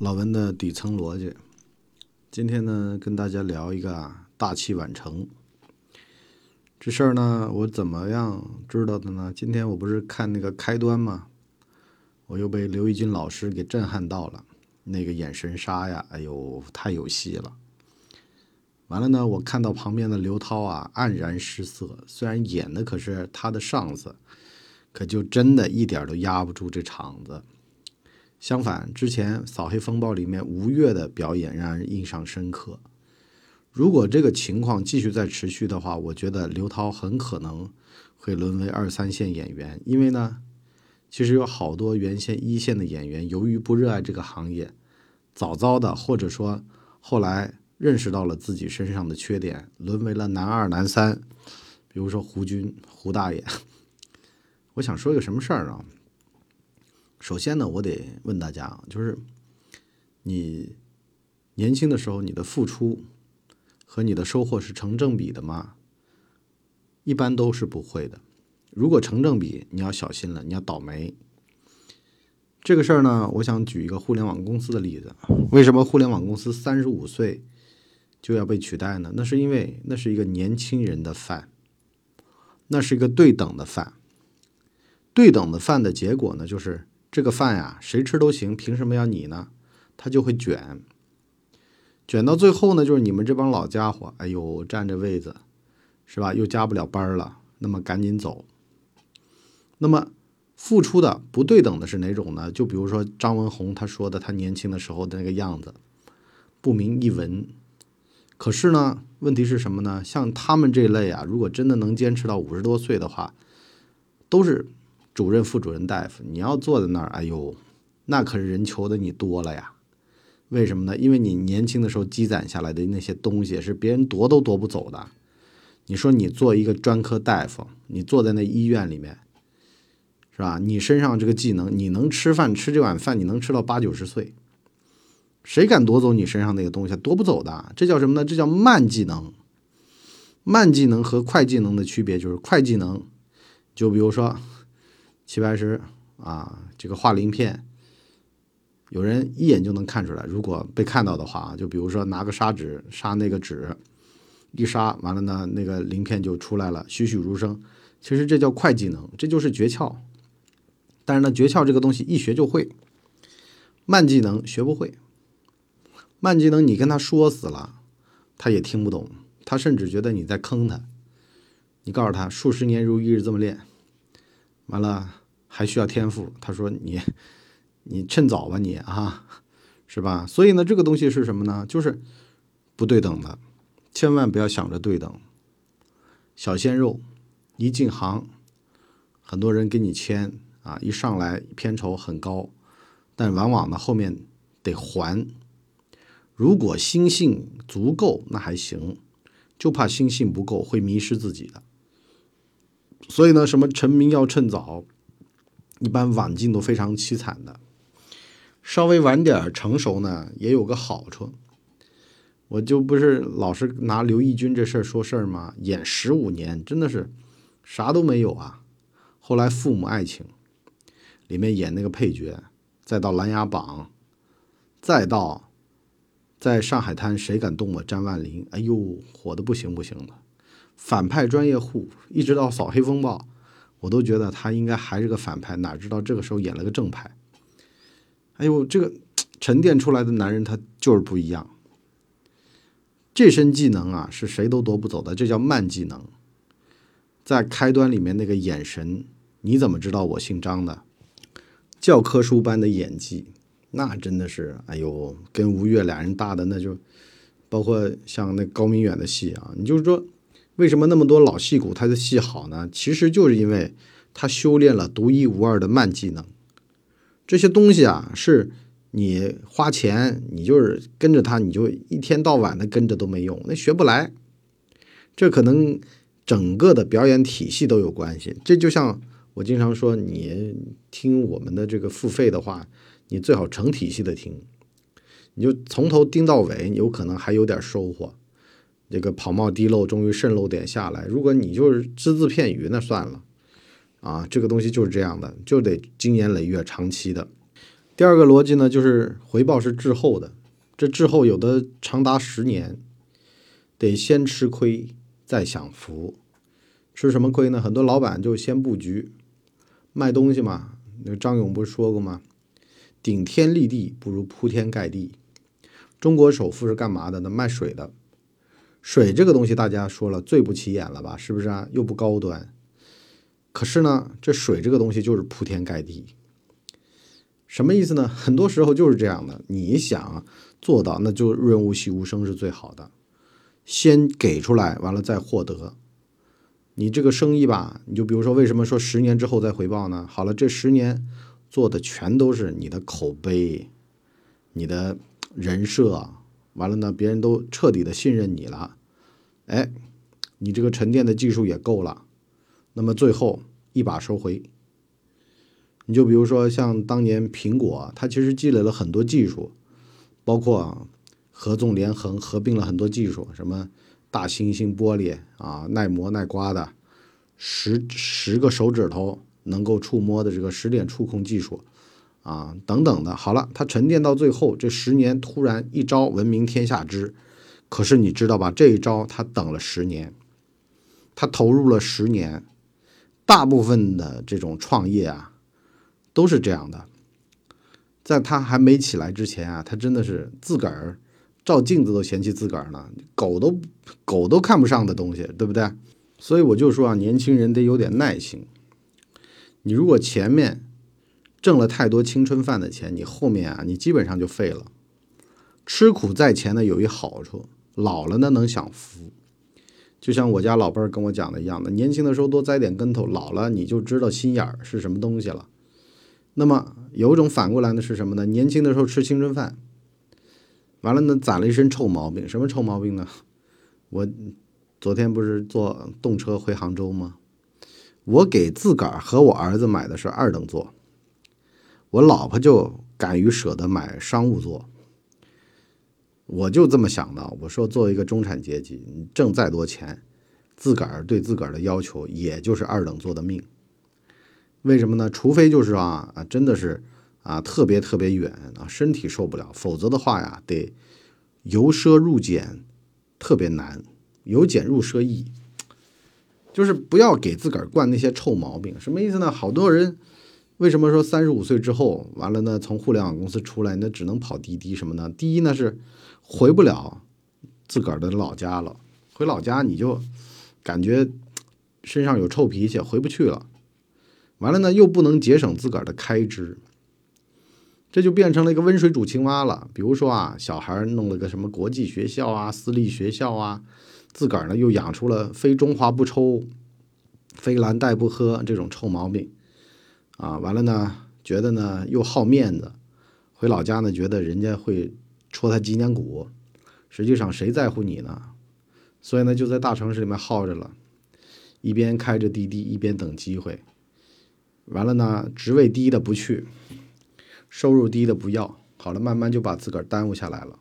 老文的底层逻辑，今天呢，跟大家聊一个大器晚成这事儿呢，我怎么样知道的呢？今天我不是看那个开端吗？我又被刘奕君老师给震撼到了，那个眼神杀呀，哎呦，太有戏了。完了呢，我看到旁边的刘涛啊，黯然失色，虽然演的可是他的上司，可就真的一点都压不住这场子。相反，之前《扫黑风暴》里面吴越的表演让人印象深刻。如果这个情况继续再持续的话，我觉得刘涛很可能会沦为二三线演员。因为呢，其实有好多原先一线的演员，由于不热爱这个行业，早早的或者说后来认识到了自己身上的缺点，沦为了男二、男三。比如说胡军、胡大爷。我想说一个什么事儿啊？首先呢，我得问大家，就是你年轻的时候，你的付出和你的收获是成正比的吗？一般都是不会的。如果成正比，你要小心了，你要倒霉。这个事儿呢，我想举一个互联网公司的例子。为什么互联网公司三十五岁就要被取代呢？那是因为那是一个年轻人的饭，那是一个对等的饭。对等的饭的结果呢，就是。这个饭呀，谁吃都行，凭什么要你呢？他就会卷，卷到最后呢，就是你们这帮老家伙，哎呦，占着位子，是吧？又加不了班了，那么赶紧走。那么付出的不对等的是哪种呢？就比如说张文宏他说的，他年轻的时候的那个样子，不明一文。可是呢，问题是什么呢？像他们这类啊，如果真的能坚持到五十多岁的话，都是。主任、副主任、大夫，你要坐在那儿，哎呦，那可是人求的你多了呀。为什么呢？因为你年轻的时候积攒下来的那些东西是别人夺都夺不走的。你说你做一个专科大夫，你坐在那医院里面，是吧？你身上这个技能，你能吃饭吃这碗饭，你能吃到八九十岁，谁敢夺走你身上那个东西？夺不走的。这叫什么呢？这叫慢技能。慢技能和快技能的区别就是快技能，就比如说。齐白石啊，这个画鳞片，有人一眼就能看出来。如果被看到的话就比如说拿个砂纸砂那个纸，一砂完了呢，那个鳞片就出来了，栩栩如生。其实这叫快技能，这就是诀窍。但是呢，诀窍这个东西一学就会，慢技能学不会。慢技能你跟他说死了，他也听不懂，他甚至觉得你在坑他。你告诉他数十年如一日这么练。完了还需要天赋，他说你 你趁早吧你啊，是吧？所以呢，这个东西是什么呢？就是不对等的，千万不要想着对等。小鲜肉一进行，很多人给你签啊，一上来片酬很高，但往往呢后面得还。如果心性足够，那还行；就怕心性不够，会迷失自己的。所以呢，什么成名要趁早，一般晚进都非常凄惨的。稍微晚点成熟呢，也有个好处。我就不是老是拿刘奕君这事儿说事儿吗？演十五年，真的是啥都没有啊。后来《父母爱情》里面演那个配角，再到《琅琊榜》，再到在上海滩谁敢动我张万林？哎呦，火的不行不行的。反派专业户，一直到扫黑风暴，我都觉得他应该还是个反派，哪知道这个时候演了个正派。哎呦，这个沉淀出来的男人他就是不一样。这身技能啊，是谁都夺不走的，这叫慢技能。在开端里面那个眼神，你怎么知道我姓张的？教科书般的演技，那真的是，哎呦，跟吴越俩人搭的那就，包括像那高明远的戏啊，你就是说。为什么那么多老戏骨他的戏好呢？其实就是因为他修炼了独一无二的慢技能。这些东西啊，是你花钱，你就是跟着他，你就一天到晚的跟着都没用，那学不来。这可能整个的表演体系都有关系。这就像我经常说，你听我们的这个付费的话，你最好成体系的听，你就从头听到尾，有可能还有点收获。这个跑冒滴漏，终于渗漏点下来。如果你就是只字片语，那算了，啊，这个东西就是这样的，就得经年累月、长期的。第二个逻辑呢，就是回报是滞后的，这滞后有的长达十年，得先吃亏再享福。吃什么亏呢？很多老板就先布局卖东西嘛。那张勇不是说过吗？顶天立地不如铺天盖地。中国首富是干嘛的？那卖水的。水这个东西大家说了最不起眼了吧？是不是啊？又不高端。可是呢，这水这个东西就是铺天盖地。什么意思呢？很多时候就是这样的。你想做到，那就润物细无声是最好的。先给出来，完了再获得。你这个生意吧，你就比如说，为什么说十年之后再回报呢？好了，这十年做的全都是你的口碑、你的人设，完了呢，别人都彻底的信任你了，哎，你这个沉淀的技术也够了，那么最后一把收回。你就比如说像当年苹果，它其实积累了很多技术，包括合纵连横，合并了很多技术，什么。大猩猩玻璃啊，耐磨耐刮的，十十个手指头能够触摸的这个十点触控技术啊，等等的。好了，它沉淀到最后，这十年突然一招闻名天下知。可是你知道吧？这一招他等了十年，他投入了十年。大部分的这种创业啊，都是这样的，在他还没起来之前啊，他真的是自个儿。照镜子都嫌弃自个儿呢，狗都狗都看不上的东西，对不对？所以我就说啊，年轻人得有点耐心。你如果前面挣了太多青春饭的钱，你后面啊，你基本上就废了。吃苦在前呢，有一好处，老了呢能享福。就像我家老辈儿跟我讲的一样的，年轻的时候多栽点跟头，老了你就知道心眼儿是什么东西了。那么有一种反过来的是什么呢？年轻的时候吃青春饭。完了呢，攒了一身臭毛病。什么臭毛病呢？我昨天不是坐动车回杭州吗？我给自个儿和我儿子买的是二等座，我老婆就敢于舍得买商务座。我就这么想的，我说作为一个中产阶级，你挣再多钱，自个儿对自个儿的要求也就是二等座的命。为什么呢？除非就是啊啊，真的是。啊，特别特别远啊，身体受不了，否则的话呀，得由奢入俭，特别难，由俭入奢易，就是不要给自个儿惯那些臭毛病。什么意思呢？好多人为什么说三十五岁之后完了呢？从互联网公司出来，那只能跑滴滴什么呢？第一呢是回不了自个儿的老家了，回老家你就感觉身上有臭脾气，回不去了。完了呢，又不能节省自个儿的开支。这就变成了一个温水煮青蛙了。比如说啊，小孩弄了个什么国际学校啊、私立学校啊，自个儿呢又养出了非中华不抽、非蓝带不喝这种臭毛病啊。完了呢，觉得呢又好面子，回老家呢觉得人家会戳他脊梁骨。实际上谁在乎你呢？所以呢就在大城市里面耗着了，一边开着滴滴，一边等机会。完了呢，职位低的不去。收入低的不要，好了，慢慢就把自个儿耽误下来了。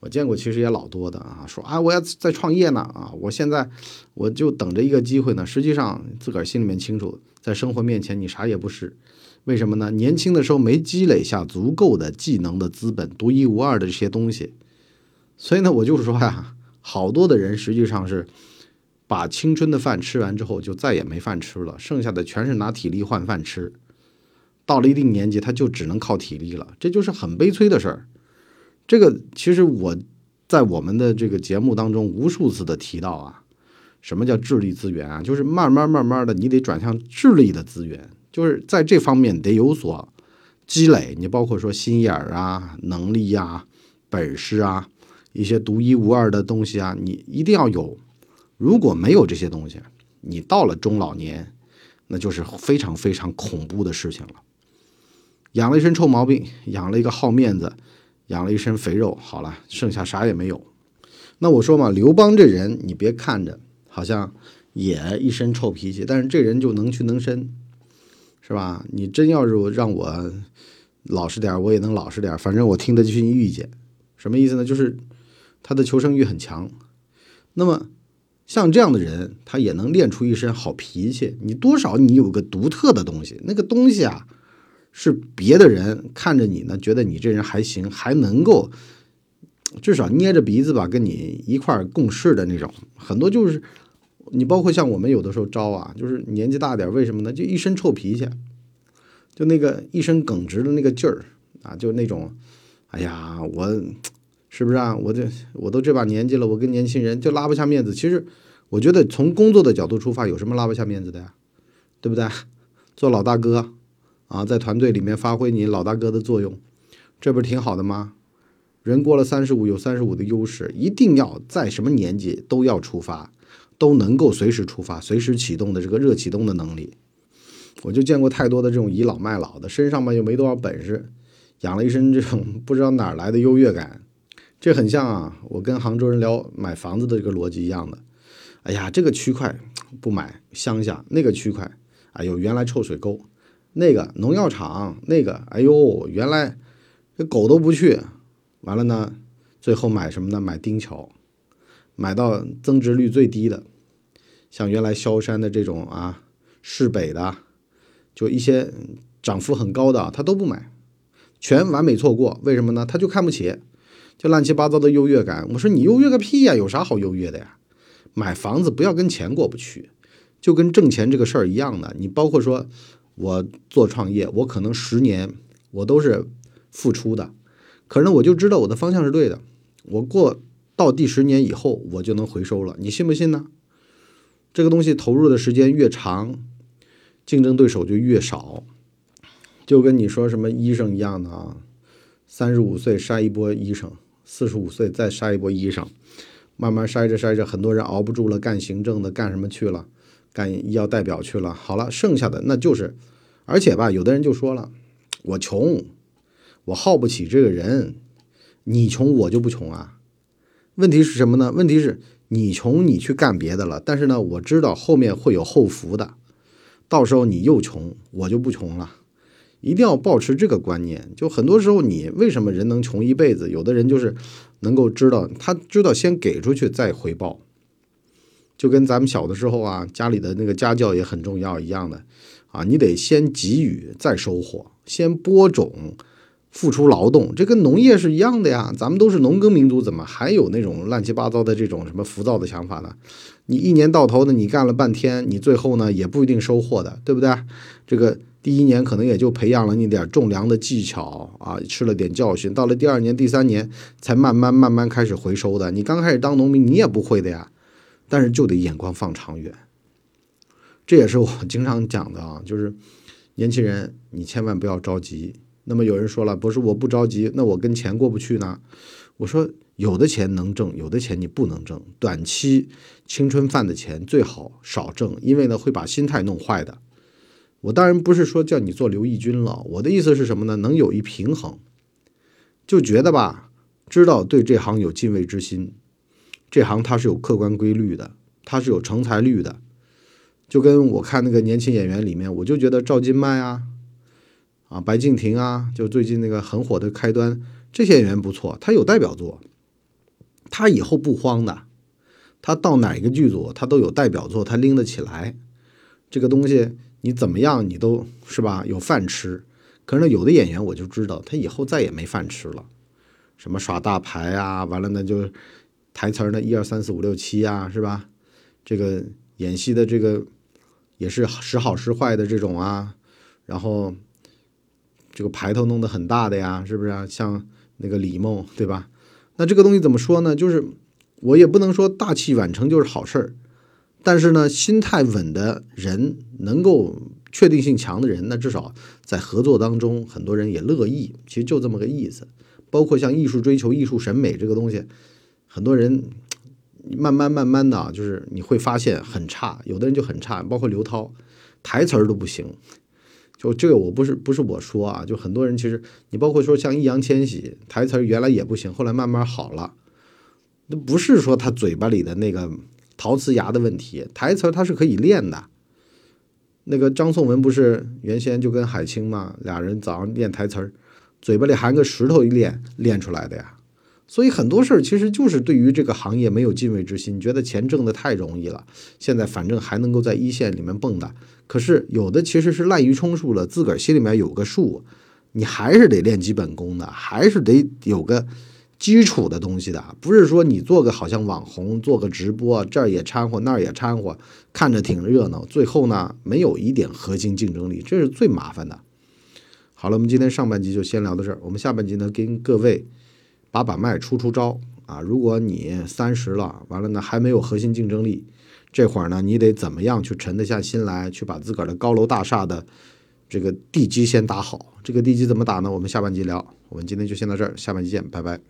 我见过，其实也老多的啊，说啊，我要在创业呢啊，我现在我就等着一个机会呢。实际上自个儿心里面清楚，在生活面前你啥也不是。为什么呢？年轻的时候没积累下足够的技能的资本，独一无二的这些东西。所以呢，我就是说呀，好多的人实际上是把青春的饭吃完之后，就再也没饭吃了，剩下的全是拿体力换饭吃。到了一定年纪，他就只能靠体力了，这就是很悲催的事儿。这个其实我在我们的这个节目当中无数次的提到啊，什么叫智力资源啊？就是慢慢慢慢的，你得转向智力的资源，就是在这方面得有所积累。你包括说心眼儿啊、能力呀、本事啊，一些独一无二的东西啊，你一定要有。如果没有这些东西，你到了中老年，那就是非常非常恐怖的事情了。养了一身臭毛病，养了一个好面子，养了一身肥肉，好了，剩下啥也没有。那我说嘛，刘邦这人，你别看着好像也一身臭脾气，但是这人就能屈能伸，是吧？你真要是让我老实点，我也能老实点，反正我听得进意见。什么意思呢？就是他的求生欲很强。那么像这样的人，他也能练出一身好脾气。你多少你有个独特的东西，那个东西啊。是别的人看着你呢，觉得你这人还行，还能够至少捏着鼻子吧跟你一块共事的那种。很多就是你包括像我们有的时候招啊，就是年纪大点，为什么呢？就一身臭脾气，就那个一身耿直的那个劲儿啊，就那种，哎呀，我是不是啊？我这我都这把年纪了，我跟年轻人就拉不下面子。其实我觉得从工作的角度出发，有什么拉不下面子的呀？对不对？做老大哥。啊，在团队里面发挥你老大哥的作用，这不是挺好的吗？人过了三十五有三十五的优势，一定要在什么年纪都要出发，都能够随时出发、随时启动的这个热启动的能力。我就见过太多的这种倚老卖老的，身上嘛又没多少本事，养了一身这种 不知道哪来的优越感。这很像啊，我跟杭州人聊买房子的这个逻辑一样的。哎呀，这个区块不买乡下，那个区块，哎呦，原来臭水沟。那个农药厂，那个，哎呦，原来这狗都不去，完了呢，最后买什么呢？买丁桥，买到增值率最低的，像原来萧山的这种啊，市北的，就一些涨幅很高的，他都不买，全完美错过。为什么呢？他就看不起，就乱七八糟的优越感。我说你优越个屁呀，有啥好优越的呀？买房子不要跟钱过不去，就跟挣钱这个事儿一样的。你包括说。我做创业，我可能十年我都是付出的，可是呢，我就知道我的方向是对的。我过到第十年以后，我就能回收了，你信不信呢？这个东西投入的时间越长，竞争对手就越少，就跟你说什么医生一样的啊，三十五岁筛一波医生，四十五岁再筛一波医生，慢慢筛着筛着，很多人熬不住了，干行政的干什么去了？干医药代表去了，好了，剩下的那就是。而且吧，有的人就说了，我穷，我耗不起这个人，你穷我就不穷啊。问题是什么呢？问题是你穷，你去干别的了，但是呢，我知道后面会有后福的，到时候你又穷，我就不穷了。一定要保持这个观念。就很多时候，你为什么人能穷一辈子？有的人就是能够知道，他知道先给出去再回报，就跟咱们小的时候啊，家里的那个家教也很重要一样的。啊，你得先给予再收获，先播种，付出劳动，这跟农业是一样的呀。咱们都是农耕民族，怎么还有那种乱七八糟的这种什么浮躁的想法呢？你一年到头的你干了半天，你最后呢也不一定收获的，对不对？这个第一年可能也就培养了你点种粮的技巧啊，吃了点教训，到了第二年、第三年才慢慢慢慢开始回收的。你刚开始当农民，你也不会的呀，但是就得眼光放长远。这也是我 经常讲的啊，就是年轻人，你千万不要着急。那么有人说了，不是我不着急，那我跟钱过不去呢？我说有的钱能挣，有的钱你不能挣。短期青春饭的钱最好少挣，因为呢会把心态弄坏的。我当然不是说叫你做刘义军了，我的意思是什么呢？能有一平衡，就觉得吧，知道对这行有敬畏之心，这行它是有客观规律的，它是有成才率的。就跟我看那个年轻演员里面，我就觉得赵今麦啊，啊白敬亭啊，就最近那个很火的开端，这些演员不错，他有代表作，他以后不慌的，他到哪个剧组他都有代表作，他拎得起来，这个东西你怎么样你都是吧有饭吃。可是，有的演员我就知道他以后再也没饭吃了，什么耍大牌啊，完了呢就台词呢一二三四五六七啊，是吧？这个演戏的这个。也是时好时坏的这种啊，然后这个牌头弄得很大的呀，是不是啊？像那个李梦，对吧？那这个东西怎么说呢？就是我也不能说大器晚成就是好事儿，但是呢，心态稳的人，能够确定性强的人，那至少在合作当中，很多人也乐意。其实就这么个意思。包括像艺术追求、艺术审美这个东西，很多人。慢慢慢慢的，就是你会发现很差，有的人就很差，包括刘涛，台词儿都不行。就这个我不是不是我说啊，就很多人其实你包括说像易烊千玺，台词儿原来也不行，后来慢慢好了。那不是说他嘴巴里的那个陶瓷牙的问题，台词儿他是可以练的。那个张颂文不是原先就跟海清嘛，俩人早上练台词儿，嘴巴里含个石头一练练出来的呀。所以很多事儿其实就是对于这个行业没有敬畏之心，觉得钱挣得太容易了，现在反正还能够在一线里面蹦跶。可是有的其实是滥竽充数了，自个儿心里面有个数，你还是得练基本功的，还是得有个基础的东西的，不是说你做个好像网红，做个直播，这儿也掺和，那儿也掺和，看着挺热闹，最后呢没有一点核心竞争力，这是最麻烦的。好了，我们今天上半集就先聊到这儿，我们下半集呢跟各位。把把脉，出出招啊！如果你三十了，完了呢还没有核心竞争力，这会儿呢你得怎么样去沉得下心来，去把自个儿的高楼大厦的这个地基先打好。这个地基怎么打呢？我们下半集聊。我们今天就先到这儿，下半集见，拜拜。